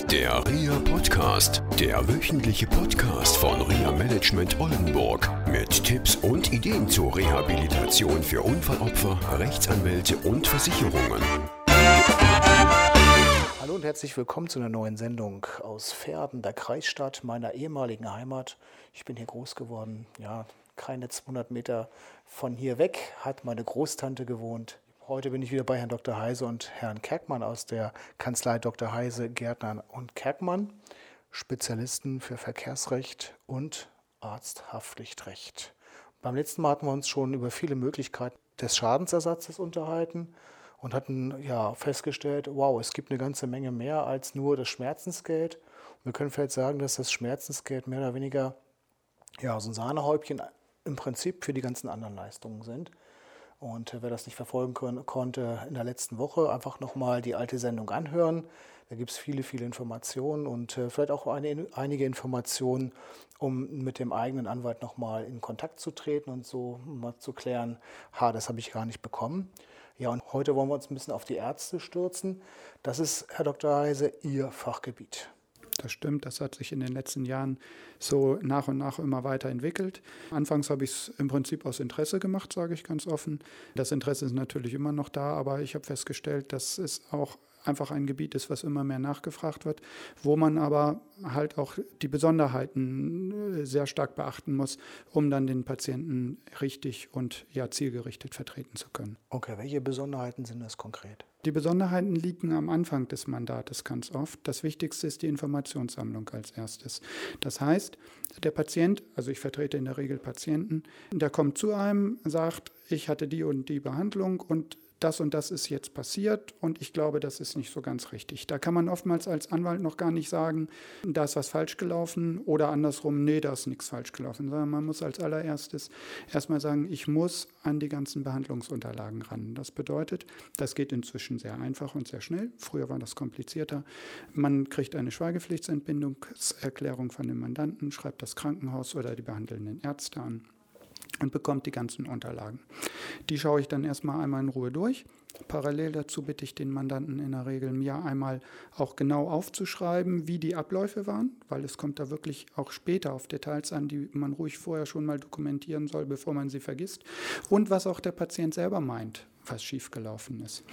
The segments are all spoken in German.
Der RIA Podcast, der wöchentliche Podcast von RIA Management Oldenburg mit Tipps und Ideen zur Rehabilitation für Unfallopfer, Rechtsanwälte und Versicherungen. Hallo und herzlich willkommen zu einer neuen Sendung aus Pferden, der Kreisstadt meiner ehemaligen Heimat. Ich bin hier groß geworden, ja, keine 200 Meter von hier weg hat meine Großtante gewohnt. Heute bin ich wieder bei Herrn Dr. Heise und Herrn Kerkmann aus der Kanzlei Dr. Heise, Gärtner und Kerkmann, Spezialisten für Verkehrsrecht und Arzthaftpflichtrecht. Beim letzten Mal hatten wir uns schon über viele Möglichkeiten des Schadensersatzes unterhalten und hatten ja festgestellt, wow, es gibt eine ganze Menge mehr als nur das Schmerzensgeld. Und wir können vielleicht sagen, dass das Schmerzensgeld mehr oder weniger ja, so ein Sahnehäubchen im Prinzip für die ganzen anderen Leistungen sind. Und wer das nicht verfolgen können, konnte in der letzten Woche, einfach nochmal die alte Sendung anhören. Da gibt es viele, viele Informationen und äh, vielleicht auch eine, einige Informationen, um mit dem eigenen Anwalt nochmal in Kontakt zu treten und so mal zu klären, ha, das habe ich gar nicht bekommen. Ja, und heute wollen wir uns ein bisschen auf die Ärzte stürzen. Das ist, Herr Dr. Heise, Ihr Fachgebiet. Das stimmt, das hat sich in den letzten Jahren so nach und nach immer weiter entwickelt. Anfangs habe ich es im Prinzip aus Interesse gemacht, sage ich ganz offen. Das Interesse ist natürlich immer noch da, aber ich habe festgestellt, dass es auch einfach ein Gebiet ist, was immer mehr nachgefragt wird, wo man aber halt auch die Besonderheiten äh, sehr stark beachten muss, um dann den Patienten richtig und ja zielgerichtet vertreten zu können. Okay, welche Besonderheiten sind das konkret? Die Besonderheiten liegen am Anfang des Mandates ganz oft. Das Wichtigste ist die Informationssammlung als erstes. Das heißt, der Patient, also ich vertrete in der Regel Patienten, der kommt zu einem, sagt, ich hatte die und die Behandlung und das und das ist jetzt passiert und ich glaube, das ist nicht so ganz richtig. Da kann man oftmals als Anwalt noch gar nicht sagen, da ist was falsch gelaufen oder andersrum, nee, da ist nichts falsch gelaufen, sondern man muss als allererstes erstmal sagen, ich muss an die ganzen Behandlungsunterlagen ran. Das bedeutet, das geht inzwischen sehr einfach und sehr schnell. Früher war das komplizierter. Man kriegt eine Schweigepflichtsentbindungserklärung von dem Mandanten, schreibt das Krankenhaus oder die behandelnden Ärzte an und bekommt die ganzen Unterlagen. Die schaue ich dann erstmal einmal in Ruhe durch. Parallel dazu bitte ich den Mandanten in der Regel, mir einmal auch genau aufzuschreiben, wie die Abläufe waren, weil es kommt da wirklich auch später auf Details an, die man ruhig vorher schon mal dokumentieren soll, bevor man sie vergisst. Und was auch der Patient selber meint, was schiefgelaufen ist.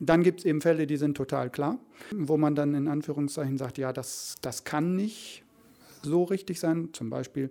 Dann gibt es eben Fälle, die sind total klar, wo man dann in Anführungszeichen sagt, ja, das, das kann nicht so richtig sein. Zum Beispiel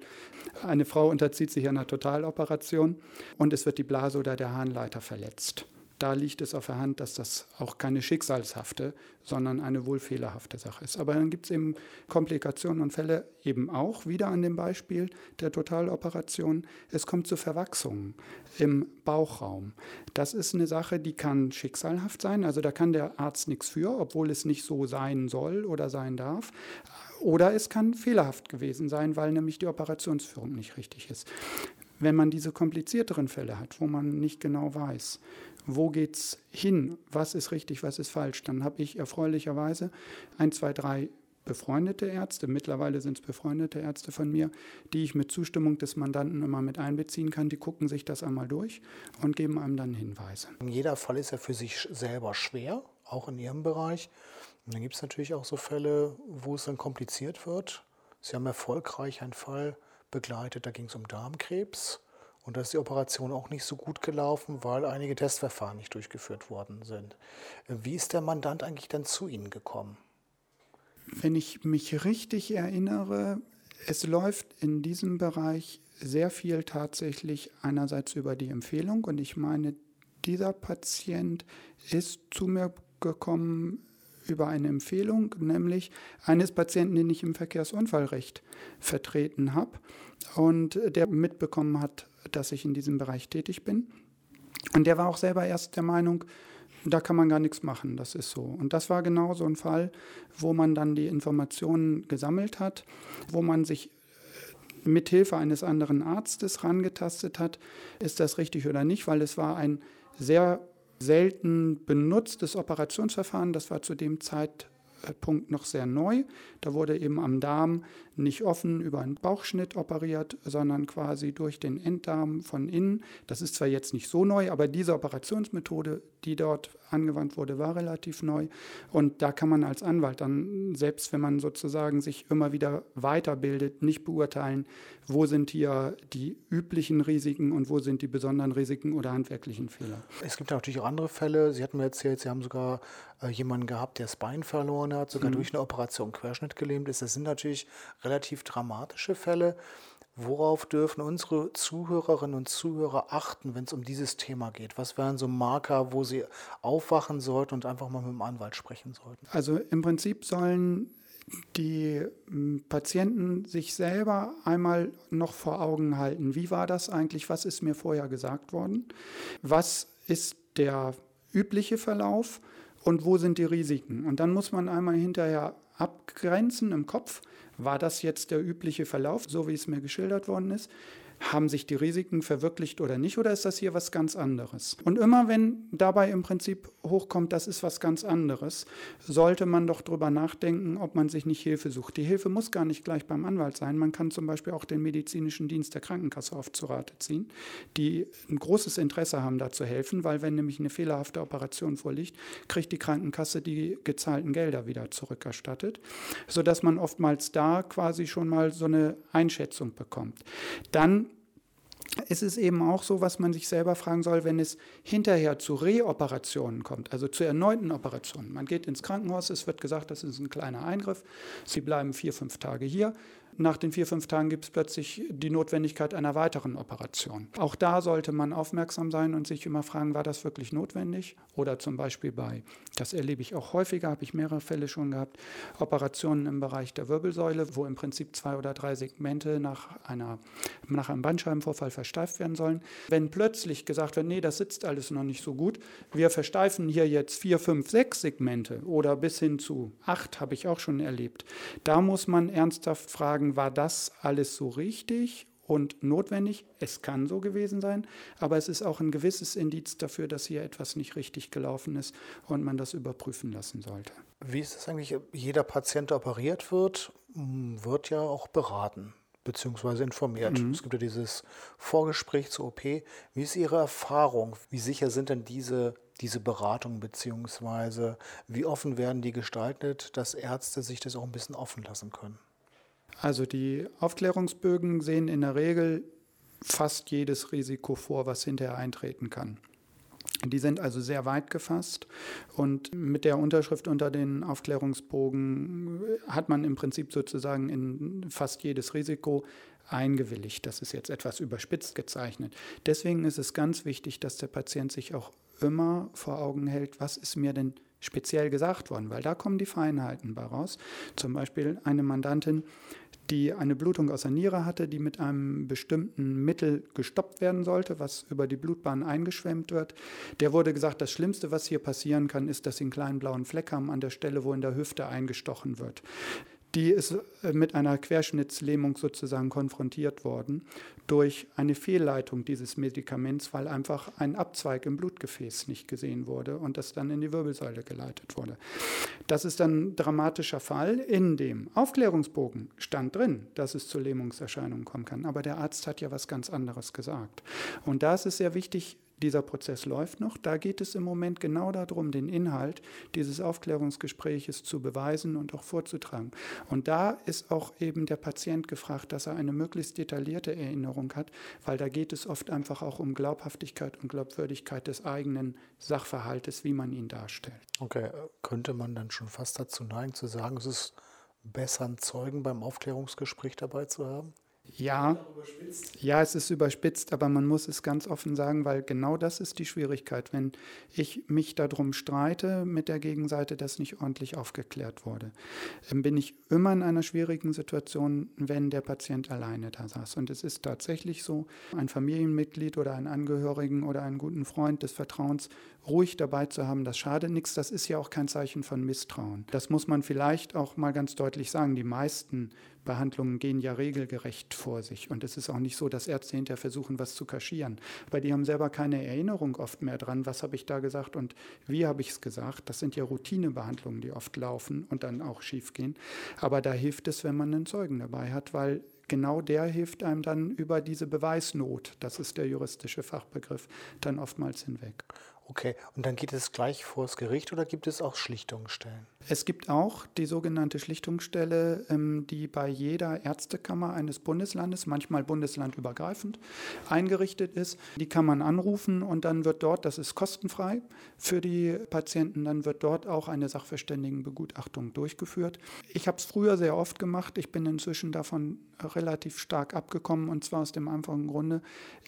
eine Frau unterzieht sich einer Totaloperation und es wird die Blase oder der Harnleiter verletzt. Da liegt es auf der Hand, dass das auch keine schicksalshafte, sondern eine wohl fehlerhafte Sache ist. Aber dann gibt es eben Komplikationen und Fälle eben auch, wieder an dem Beispiel der Totaloperation. Es kommt zu Verwachsungen im Bauchraum. Das ist eine Sache, die kann schicksalhaft sein. Also da kann der Arzt nichts für, obwohl es nicht so sein soll oder sein darf. Oder es kann fehlerhaft gewesen sein, weil nämlich die Operationsführung nicht richtig ist. Wenn man diese komplizierteren Fälle hat, wo man nicht genau weiß, wo geht es hin, was ist richtig, was ist falsch, dann habe ich erfreulicherweise ein, zwei, drei befreundete Ärzte, mittlerweile sind es befreundete Ärzte von mir, die ich mit Zustimmung des Mandanten immer mit einbeziehen kann. Die gucken sich das einmal durch und geben einem dann Hinweise. Jeder Fall ist ja für sich selber schwer, auch in Ihrem Bereich. Und dann gibt es natürlich auch so Fälle, wo es dann kompliziert wird. Sie haben erfolgreich einen Fall begleitet, da ging es um Darmkrebs. Und da ist die Operation auch nicht so gut gelaufen, weil einige Testverfahren nicht durchgeführt worden sind. Wie ist der Mandant eigentlich dann zu Ihnen gekommen? Wenn ich mich richtig erinnere, es läuft in diesem Bereich sehr viel tatsächlich einerseits über die Empfehlung und ich meine, dieser Patient ist zu mir gekommen über eine Empfehlung, nämlich eines Patienten, den ich im Verkehrsunfallrecht vertreten habe und der mitbekommen hat, dass ich in diesem Bereich tätig bin. Und der war auch selber erst der Meinung, da kann man gar nichts machen, das ist so. Und das war genau so ein Fall, wo man dann die Informationen gesammelt hat, wo man sich äh, mit Hilfe eines anderen Arztes rangetastet hat, ist das richtig oder nicht, weil es war ein sehr selten benutztes Operationsverfahren. Das war zu dem Zeitpunkt Punkt noch sehr neu. Da wurde eben am Darm nicht offen über einen Bauchschnitt operiert, sondern quasi durch den Enddarm von innen. Das ist zwar jetzt nicht so neu, aber diese Operationsmethode, die dort angewandt wurde, war relativ neu. Und da kann man als Anwalt dann, selbst wenn man sozusagen sich immer wieder weiterbildet, nicht beurteilen, wo sind hier die üblichen Risiken und wo sind die besonderen Risiken oder handwerklichen Fehler. Es gibt natürlich auch andere Fälle. Sie hatten mir erzählt, Sie haben sogar äh, jemanden gehabt, der das Bein verloren hat, sogar mhm. durch eine Operation Querschnitt gelähmt ist. Das sind natürlich relativ dramatische Fälle. Worauf dürfen unsere Zuhörerinnen und Zuhörer achten, wenn es um dieses Thema geht? Was wären so Marker, wo sie aufwachen sollten und einfach mal mit dem Anwalt sprechen sollten? Also im Prinzip sollen die hm, Patienten sich selber einmal noch vor Augen halten, wie war das eigentlich, was ist mir vorher gesagt worden, was ist der übliche Verlauf und wo sind die Risiken. Und dann muss man einmal hinterher abgrenzen im Kopf, war das jetzt der übliche Verlauf, so wie es mir geschildert worden ist? Haben sich die Risiken verwirklicht oder nicht, oder ist das hier was ganz anderes? Und immer wenn dabei im Prinzip hochkommt, das ist was ganz anderes, sollte man doch darüber nachdenken, ob man sich nicht Hilfe sucht. Die Hilfe muss gar nicht gleich beim Anwalt sein. Man kann zum Beispiel auch den medizinischen Dienst der Krankenkasse oft zu Rate ziehen, die ein großes Interesse haben, da zu helfen, weil wenn nämlich eine fehlerhafte Operation vorliegt, kriegt die Krankenkasse die gezahlten Gelder wieder zurückerstattet, sodass man oftmals da quasi schon mal so eine Einschätzung bekommt. Dann ist es eben auch so, was man sich selber fragen soll, wenn es hinterher zu Reoperationen kommt, also zu erneuten Operationen. Man geht ins Krankenhaus, es wird gesagt, das ist ein kleiner Eingriff, Sie bleiben vier, fünf Tage hier nach den vier, fünf Tagen gibt es plötzlich die Notwendigkeit einer weiteren Operation. Auch da sollte man aufmerksam sein und sich immer fragen, war das wirklich notwendig? Oder zum Beispiel bei, das erlebe ich auch häufiger, habe ich mehrere Fälle schon gehabt, Operationen im Bereich der Wirbelsäule, wo im Prinzip zwei oder drei Segmente nach, einer, nach einem Bandscheibenvorfall versteift werden sollen. Wenn plötzlich gesagt wird, nee, das sitzt alles noch nicht so gut, wir versteifen hier jetzt vier, fünf, sechs Segmente oder bis hin zu acht, habe ich auch schon erlebt. Da muss man ernsthaft fragen, fragen, war das alles so richtig und notwendig? Es kann so gewesen sein, aber es ist auch ein gewisses Indiz dafür, dass hier etwas nicht richtig gelaufen ist und man das überprüfen lassen sollte. Wie ist es eigentlich? Jeder Patient, der operiert wird, wird ja auch beraten bzw. informiert. Mhm. Es gibt ja dieses Vorgespräch zur OP. Wie ist Ihre Erfahrung? Wie sicher sind denn diese, diese Beratungen bzw. wie offen werden die gestaltet, dass Ärzte sich das auch ein bisschen offen lassen können? Also die Aufklärungsbögen sehen in der Regel fast jedes Risiko vor, was hinterher eintreten kann. Die sind also sehr weit gefasst und mit der Unterschrift unter den Aufklärungsbogen hat man im Prinzip sozusagen in fast jedes Risiko eingewilligt. Das ist jetzt etwas überspitzt gezeichnet. Deswegen ist es ganz wichtig, dass der Patient sich auch immer vor Augen hält, was ist mir denn speziell gesagt worden, weil da kommen die Feinheiten bei raus. Zum Beispiel eine Mandantin, die eine Blutung aus der Niere hatte, die mit einem bestimmten Mittel gestoppt werden sollte, was über die Blutbahn eingeschwemmt wird. Der wurde gesagt, das Schlimmste, was hier passieren kann, ist, dass sie einen kleinen blauen Fleck haben an der Stelle, wo in der Hüfte eingestochen wird die ist äh, mit einer Querschnittslähmung sozusagen konfrontiert worden durch eine Fehlleitung dieses Medikaments, weil einfach ein Abzweig im Blutgefäß nicht gesehen wurde und das dann in die Wirbelsäule geleitet wurde. Das ist dann ein dramatischer Fall. In dem Aufklärungsbogen stand drin, dass es zu Lähmungserscheinungen kommen kann, aber der Arzt hat ja was ganz anderes gesagt. Und da ist es sehr wichtig, dieser Prozess läuft noch. Da geht es im Moment genau darum, den Inhalt dieses Aufklärungsgespräches zu beweisen und auch vorzutragen. Und da ist auch eben der Patient gefragt, dass er eine möglichst detaillierte Erinnerung hat, weil da geht es oft einfach auch um Glaubhaftigkeit und Glaubwürdigkeit des eigenen Sachverhaltes, wie man ihn darstellt. Okay, könnte man dann schon fast dazu neigen zu sagen, es ist besser, einen Zeugen beim Aufklärungsgespräch dabei zu haben? Ja, ja, es ist überspitzt, aber man muss es ganz offen sagen, weil genau das ist die Schwierigkeit. Wenn ich mich darum streite mit der Gegenseite, dass nicht ordentlich aufgeklärt wurde, dann bin ich immer in einer schwierigen Situation, wenn der Patient alleine da saß. Und es ist tatsächlich so, ein Familienmitglied oder einen Angehörigen oder einen guten Freund des Vertrauens ruhig dabei zu haben, das schadet nichts. Das ist ja auch kein Zeichen von Misstrauen. Das muss man vielleicht auch mal ganz deutlich sagen. Die meisten Behandlungen gehen ja regelgerecht vor sich. Und es ist auch nicht so, dass Ärzte hinterher versuchen, was zu kaschieren. Weil die haben selber keine Erinnerung oft mehr dran, was habe ich da gesagt und wie habe ich es gesagt. Das sind ja Routinebehandlungen, die oft laufen und dann auch schief gehen. Aber da hilft es, wenn man einen Zeugen dabei hat, weil genau der hilft einem dann über diese Beweisnot, das ist der juristische Fachbegriff, dann oftmals hinweg. Okay, und dann geht es gleich vor das Gericht oder gibt es auch Schlichtungsstellen? Es gibt auch die sogenannte Schlichtungsstelle, ähm, die bei jeder Ärztekammer eines Bundeslandes, manchmal bundeslandübergreifend, eingerichtet ist. Die kann man anrufen und dann wird dort, das ist kostenfrei für die Patienten, dann wird dort auch eine Sachverständigenbegutachtung durchgeführt. Ich habe es früher sehr oft gemacht. Ich bin inzwischen davon relativ stark abgekommen und zwar aus dem einfachen Grunde,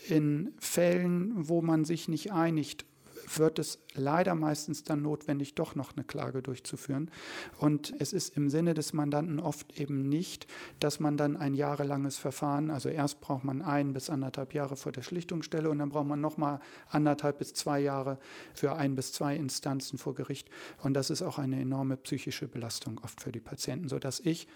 in Fällen, wo man sich nicht einigt, wird es leider meistens dann notwendig, doch noch eine Klage durchzuführen. Und es ist im Sinne des Mandanten oft eben nicht, dass man dann ein jahrelanges Verfahren, also erst braucht man ein bis anderthalb Jahre vor der Schlichtungsstelle und dann braucht man nochmal anderthalb bis zwei Jahre für ein bis zwei Instanzen vor Gericht. Und das ist auch eine enorme psychische Belastung oft für die Patienten, sodass ich,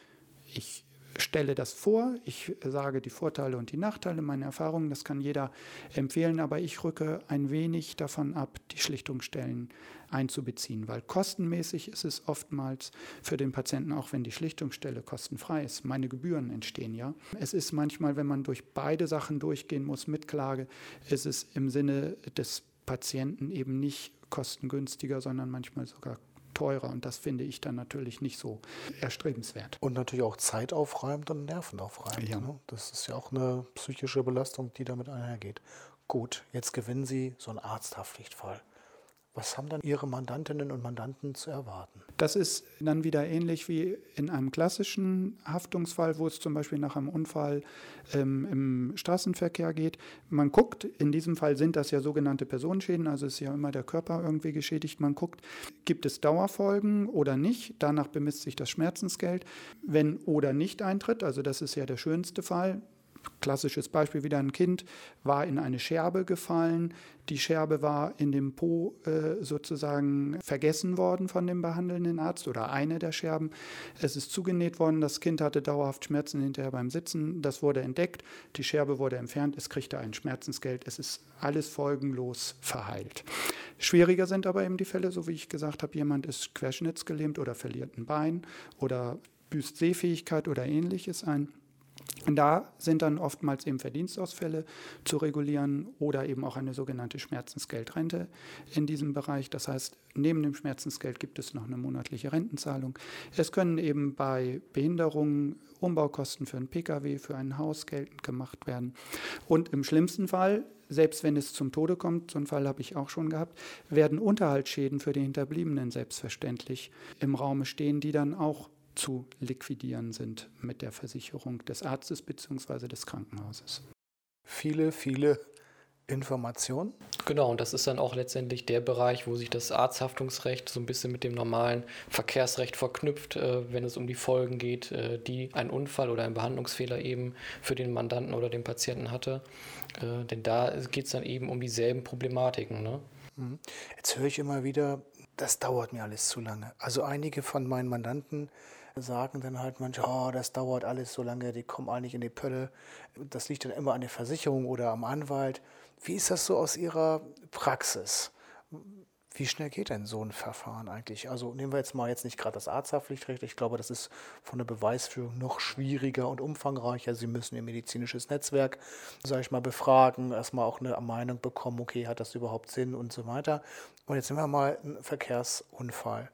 ich stelle das vor, ich sage die Vorteile und die Nachteile, meine Erfahrungen, das kann jeder empfehlen, aber ich rücke ein wenig davon ab, die Schlichtungsstellen einzubeziehen, weil kostenmäßig ist es oftmals für den Patienten, auch wenn die Schlichtungsstelle kostenfrei ist, meine Gebühren entstehen ja. Es ist manchmal, wenn man durch beide Sachen durchgehen muss mit Klage, ist es im Sinne des Patienten eben nicht kostengünstiger, sondern manchmal sogar teurer und das finde ich dann natürlich nicht so erstrebenswert. Und natürlich auch zeitaufreibend und nervenaufreibend. Ja. Ne? Das ist ja auch eine psychische Belastung, die damit einhergeht. Gut, jetzt gewinnen Sie so einen Arzthaftpflichtfall. Was haben dann Ihre Mandantinnen und Mandanten zu erwarten? Das ist dann wieder ähnlich wie in einem klassischen Haftungsfall, wo es zum Beispiel nach einem Unfall ähm, im Straßenverkehr geht. Man guckt, in diesem Fall sind das ja sogenannte Personenschäden, also ist ja immer der Körper irgendwie geschädigt. Man guckt, gibt es Dauerfolgen oder nicht. Danach bemisst sich das Schmerzensgeld. Wenn oder nicht eintritt, also das ist ja der schönste Fall, Klassisches Beispiel wieder ein Kind war in eine Scherbe gefallen. Die Scherbe war in dem Po äh, sozusagen vergessen worden von dem behandelnden Arzt oder eine der Scherben. Es ist zugenäht worden. Das Kind hatte dauerhaft Schmerzen hinterher beim Sitzen. Das wurde entdeckt. Die Scherbe wurde entfernt. Es kriegte ein Schmerzensgeld. Es ist alles folgenlos verheilt. Schwieriger sind aber eben die Fälle, so wie ich gesagt habe, jemand ist querschnittsgelähmt oder verliert ein Bein oder büßt Sehfähigkeit oder ähnliches ein. Da sind dann oftmals eben Verdienstausfälle zu regulieren oder eben auch eine sogenannte Schmerzensgeldrente in diesem Bereich. Das heißt, neben dem Schmerzensgeld gibt es noch eine monatliche Rentenzahlung. Es können eben bei Behinderungen Umbaukosten für einen Pkw, für ein Haus geltend gemacht werden. Und im schlimmsten Fall, selbst wenn es zum Tode kommt, so einen Fall habe ich auch schon gehabt, werden Unterhaltsschäden für die Hinterbliebenen selbstverständlich im Raume stehen, die dann auch zu liquidieren sind mit der Versicherung des Arztes bzw. des Krankenhauses. Viele, viele Informationen. Genau, und das ist dann auch letztendlich der Bereich, wo sich das Arzthaftungsrecht so ein bisschen mit dem normalen Verkehrsrecht verknüpft, äh, wenn es um die Folgen geht, äh, die ein Unfall oder ein Behandlungsfehler eben für den Mandanten oder den Patienten hatte. Äh, denn da geht es dann eben um dieselben Problematiken. Ne? Mhm. Jetzt höre ich immer wieder, das dauert mir alles zu lange. Also einige von meinen Mandanten sagen dann halt manchmal, oh, das dauert alles so lange, die kommen eigentlich in die Pölle. Das liegt dann immer an der Versicherung oder am Anwalt. Wie ist das so aus Ihrer Praxis? Wie schnell geht denn so ein Verfahren eigentlich? Also nehmen wir jetzt mal jetzt nicht gerade das Arzthaftpflichtrecht. Ich glaube, das ist von der Beweisführung noch schwieriger und umfangreicher. Sie müssen Ihr medizinisches Netzwerk, sage ich mal, befragen, erstmal auch eine Meinung bekommen, okay, hat das überhaupt Sinn und so weiter. Und jetzt nehmen wir mal einen Verkehrsunfall.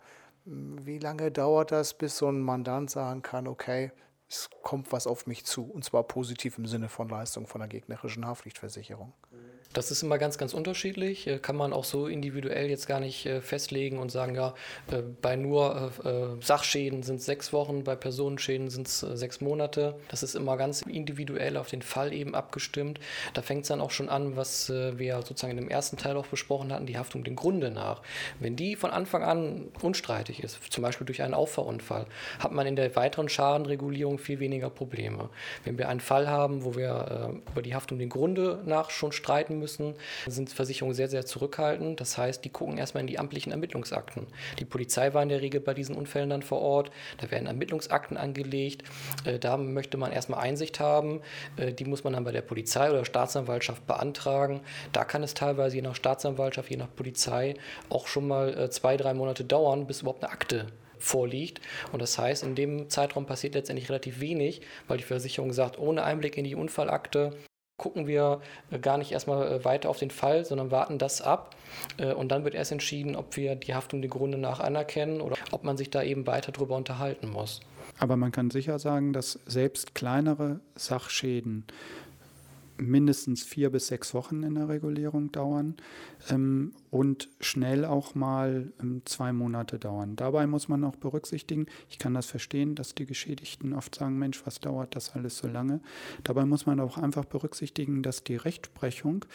Wie lange dauert das, bis so ein Mandant sagen kann, okay, es kommt was auf mich zu, und zwar positiv im Sinne von Leistung von der gegnerischen Haftpflichtversicherung? Das ist immer ganz, ganz unterschiedlich. Äh, kann man auch so individuell jetzt gar nicht äh, festlegen und sagen, ja, äh, bei nur Sachschäden sind es sechs Wochen, bei Personenschäden sind es sechs Monate. Das ist immer ganz individuell auf den Fall eben abgestimmt. Da fängt es dann auch schon an, was wir sozusagen in dem ersten Teil auch besprochen hatten, die Haftung dem Grunde nach. Wenn die von Anfang an unstreitig ist, zum Beispiel durch einen Auffahrunfall, hat man in der weiteren Schadenregulierung viel weniger Probleme. Wenn wir einen Fall haben, wo wir über die Haftung dem Grunde nach schon streiten müssen, sind Versicherungen sehr, sehr zurückhaltend. Das heißt, die gucken erstmal in die amtlichen Ermittlungsakten. Die Polizei war in der Regel bei diesen Unfällen dann vor Ort. Da werden Ermittlungsakten angelegt. Äh, da möchte man erstmal Einsicht haben. Äh, die muss man dann bei der Polizei oder Staatsanwaltschaft beantragen. Da kann es teilweise je nach Staatsanwaltschaft, je nach Polizei auch schon mal äh, zwei, drei Monate dauern, bis überhaupt eine Akte vorliegt. Und das heißt, in dem Zeitraum passiert letztendlich relativ wenig, weil die Versicherung sagt, ohne Einblick in die Unfallakte gucken wir äh, gar nicht erstmal äh, weiter auf den Fall, sondern warten das ab. Äh, und dann wird erst entschieden, ob wir die Haftung der Grunde nach anerkennen oder ob man sich da eben weiter darüber unterhalten muss. Aber man kann sicher sagen, dass selbst kleinere Sachschäden mindestens vier bis sechs Wochen in der Regulierung dauern ähm, und schnell auch mal ähm, zwei Monate dauern. Dabei muss man auch berücksichtigen, ich kann das verstehen, dass die Geschädigten oft sagen, Mensch, was dauert das alles so lange? Dabei muss man auch einfach berücksichtigen, dass die Rechtsprechung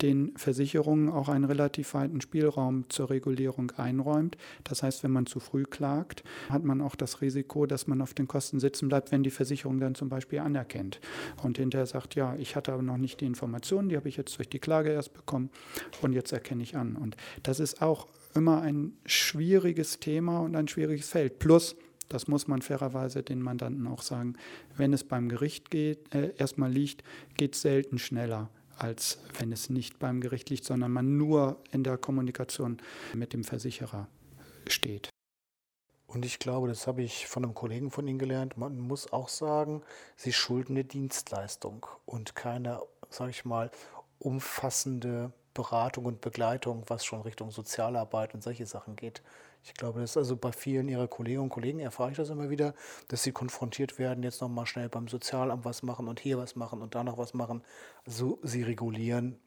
den Versicherungen auch einen relativ weiten Spielraum zur Regulierung einräumt. Das heißt, wenn man zu früh klagt, hat man auch das Risiko, dass man auf den Kosten sitzen bleibt, wenn die Versicherung dann zum Beispiel anerkennt und hinterher sagt, ja, ich hatte aber noch nicht die Informationen, die habe ich jetzt durch die Klage erst bekommen und jetzt erkenne ich an. Und das ist auch immer ein schwieriges Thema und ein schwieriges Feld. Plus, das muss man fairerweise den Mandanten auch sagen, wenn es beim Gericht geht, äh, erstmal liegt, geht es selten schneller als wenn es nicht beim Gericht liegt, sondern man nur in der Kommunikation mit dem Versicherer steht. Und ich glaube, das habe ich von einem Kollegen von Ihnen gelernt, man muss auch sagen, Sie schulden eine Dienstleistung und keine, sage ich mal, umfassende Beratung und Begleitung, was schon Richtung Sozialarbeit und solche Sachen geht. Ich glaube, das ist also bei vielen Ihrer Kolleginnen und Kollegen erfahre ich das immer wieder, dass sie konfrontiert werden, jetzt nochmal schnell beim Sozialamt was machen und hier was machen und da noch was machen. So, sie regulieren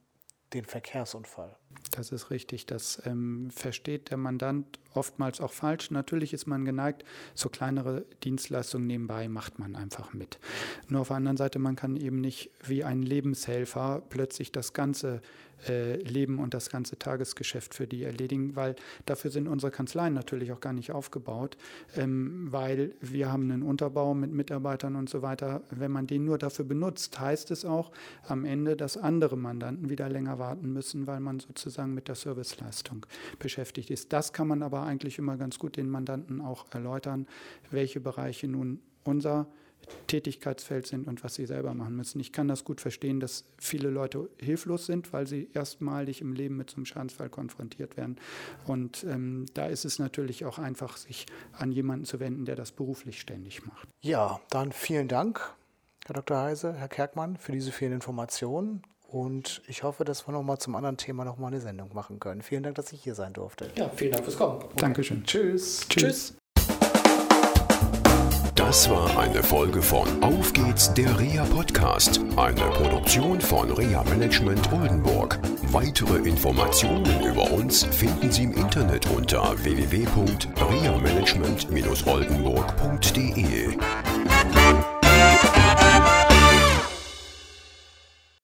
den Verkehrsunfall. Das ist richtig. Das ähm, versteht der Mandant oftmals auch falsch. Natürlich ist man geneigt, so kleinere Dienstleistungen nebenbei macht man einfach mit. Nur auf der anderen Seite, man kann eben nicht wie ein Lebenshelfer plötzlich das ganze äh, Leben und das ganze Tagesgeschäft für die erledigen, weil dafür sind unsere Kanzleien natürlich auch gar nicht aufgebaut, ähm, weil wir haben einen Unterbau mit Mitarbeitern und so weiter. Wenn man den nur dafür benutzt, heißt es auch am Ende, dass andere Mandanten wieder länger warten müssen, weil man sozusagen mit der Serviceleistung beschäftigt ist. Das kann man aber eigentlich immer ganz gut den Mandanten auch erläutern, welche Bereiche nun unser Tätigkeitsfeld sind und was sie selber machen müssen. Ich kann das gut verstehen, dass viele Leute hilflos sind, weil sie erstmalig im Leben mit so einem Schadensfall konfrontiert werden. Und ähm, da ist es natürlich auch einfach, sich an jemanden zu wenden, der das beruflich ständig macht. Ja, dann vielen Dank, Herr Dr. Heise, Herr Kerkmann, für diese vielen Informationen. Und ich hoffe, dass wir nochmal zum anderen Thema nochmal eine Sendung machen können. Vielen Dank, dass ich hier sein durfte. Ja, vielen Dank fürs Kommen. Okay. Dankeschön. Tschüss. Tschüss. Das war eine Folge von Auf geht's, der REA Podcast, eine Produktion von REA Management Oldenburg. Weitere Informationen über uns finden Sie im Internet unter www.reamanagement-oldenburg.de.